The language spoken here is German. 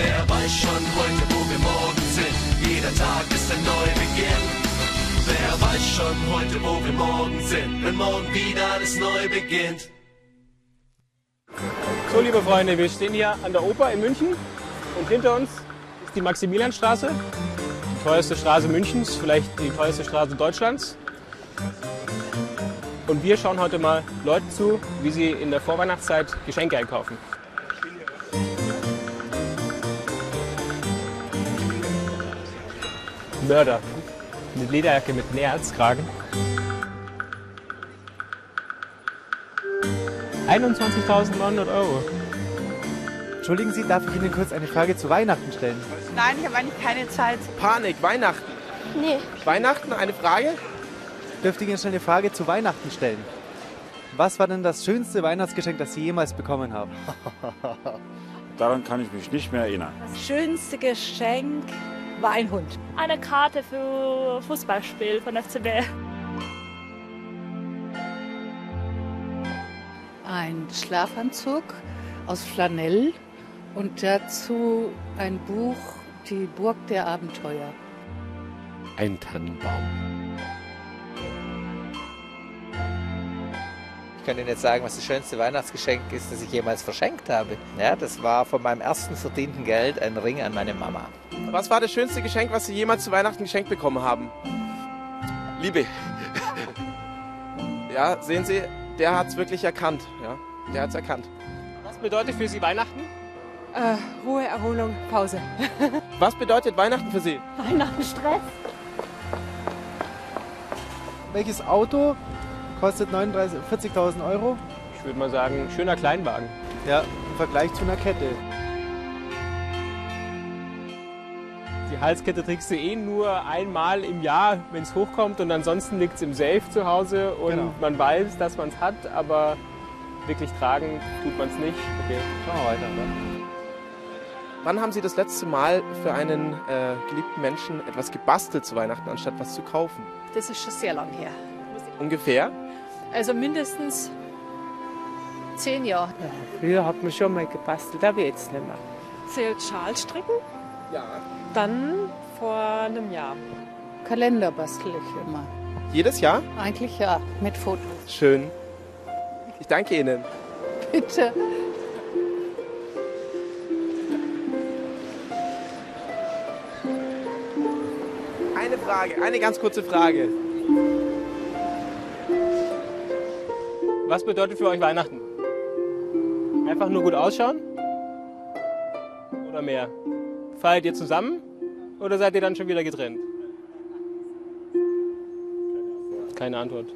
Wer weiß schon heute, wo wir morgen sind? Jeder Tag ist ein Neubeginn. Wer weiß schon heute, wo wir morgen sind? Wenn morgen wieder alles neu beginnt. So, liebe Freunde, wir stehen hier an der Oper in München und hinter uns ist die Maximilianstraße, die teuerste Straße Münchens, vielleicht die teuerste Straße Deutschlands. Und wir schauen heute mal Leuten zu, wie sie in der Vorweihnachtszeit Geschenke einkaufen. Mörder. Eine Lederjacke mit Näherzkragen. 21.900 Euro. Entschuldigen Sie, darf ich Ihnen kurz eine Frage zu Weihnachten stellen? Nein, ich habe eigentlich keine Zeit. Panik, Weihnachten. Nee. Weihnachten, eine Frage? Dürfte ich Ihnen schnell eine Frage zu Weihnachten stellen? Was war denn das schönste Weihnachtsgeschenk, das Sie jemals bekommen haben? Daran kann ich mich nicht mehr erinnern. Das schönste Geschenk war ein Hund. Eine Karte für Fußballspiel von FCB. Ein Schlafanzug aus Flanell und dazu ein Buch, Die Burg der Abenteuer. Ein Tannenbaum. Ich kann Ihnen jetzt sagen, was das schönste Weihnachtsgeschenk ist, das ich jemals verschenkt habe. Ja, das war von meinem ersten verdienten Geld ein Ring an meine Mama. Was war das schönste Geschenk, was Sie jemals zu Weihnachten geschenkt bekommen haben? Liebe. Ja, sehen Sie, der hat es wirklich erkannt. Ja, der hat es erkannt. Was bedeutet für Sie Weihnachten? Äh, Ruhe, Erholung, Pause. Was bedeutet Weihnachten für Sie? Weihnachten Stress. Welches Auto kostet 39 40.000 Euro? Ich würde mal sagen, schöner Kleinwagen. Ja, im Vergleich zu einer Kette. Die Halskette trägst du eh nur einmal im Jahr, wenn es hochkommt und ansonsten liegt es im Safe zu Hause und Genau. man weiß, dass man es hat, aber wirklich tragen tut man es nicht. Okay. Schauen wir weiter. Ne? Wann haben Sie das letzte Mal für einen äh, geliebten Menschen etwas gebastelt zu Weihnachten, anstatt was zu kaufen? Das ist schon sehr lang her. Ungefähr? Also mindestens zehn Jahre. Früher hat man schon mal gebastelt, aber jetzt nicht mehr. Zählt Schalstricken? Ja. Dann vor einem Jahr. Kalender bastel ich immer. Jedes Jahr? Eigentlich ja, mit Fotos. Schön. Ich danke Ihnen. Bitte. Eine Frage, eine ganz kurze Frage. Was bedeutet für euch Weihnachten? Einfach nur gut ausschauen? Oder mehr? Feiert ihr zusammen? Oder seid ihr dann schon wieder getrennt? Keine Antwort.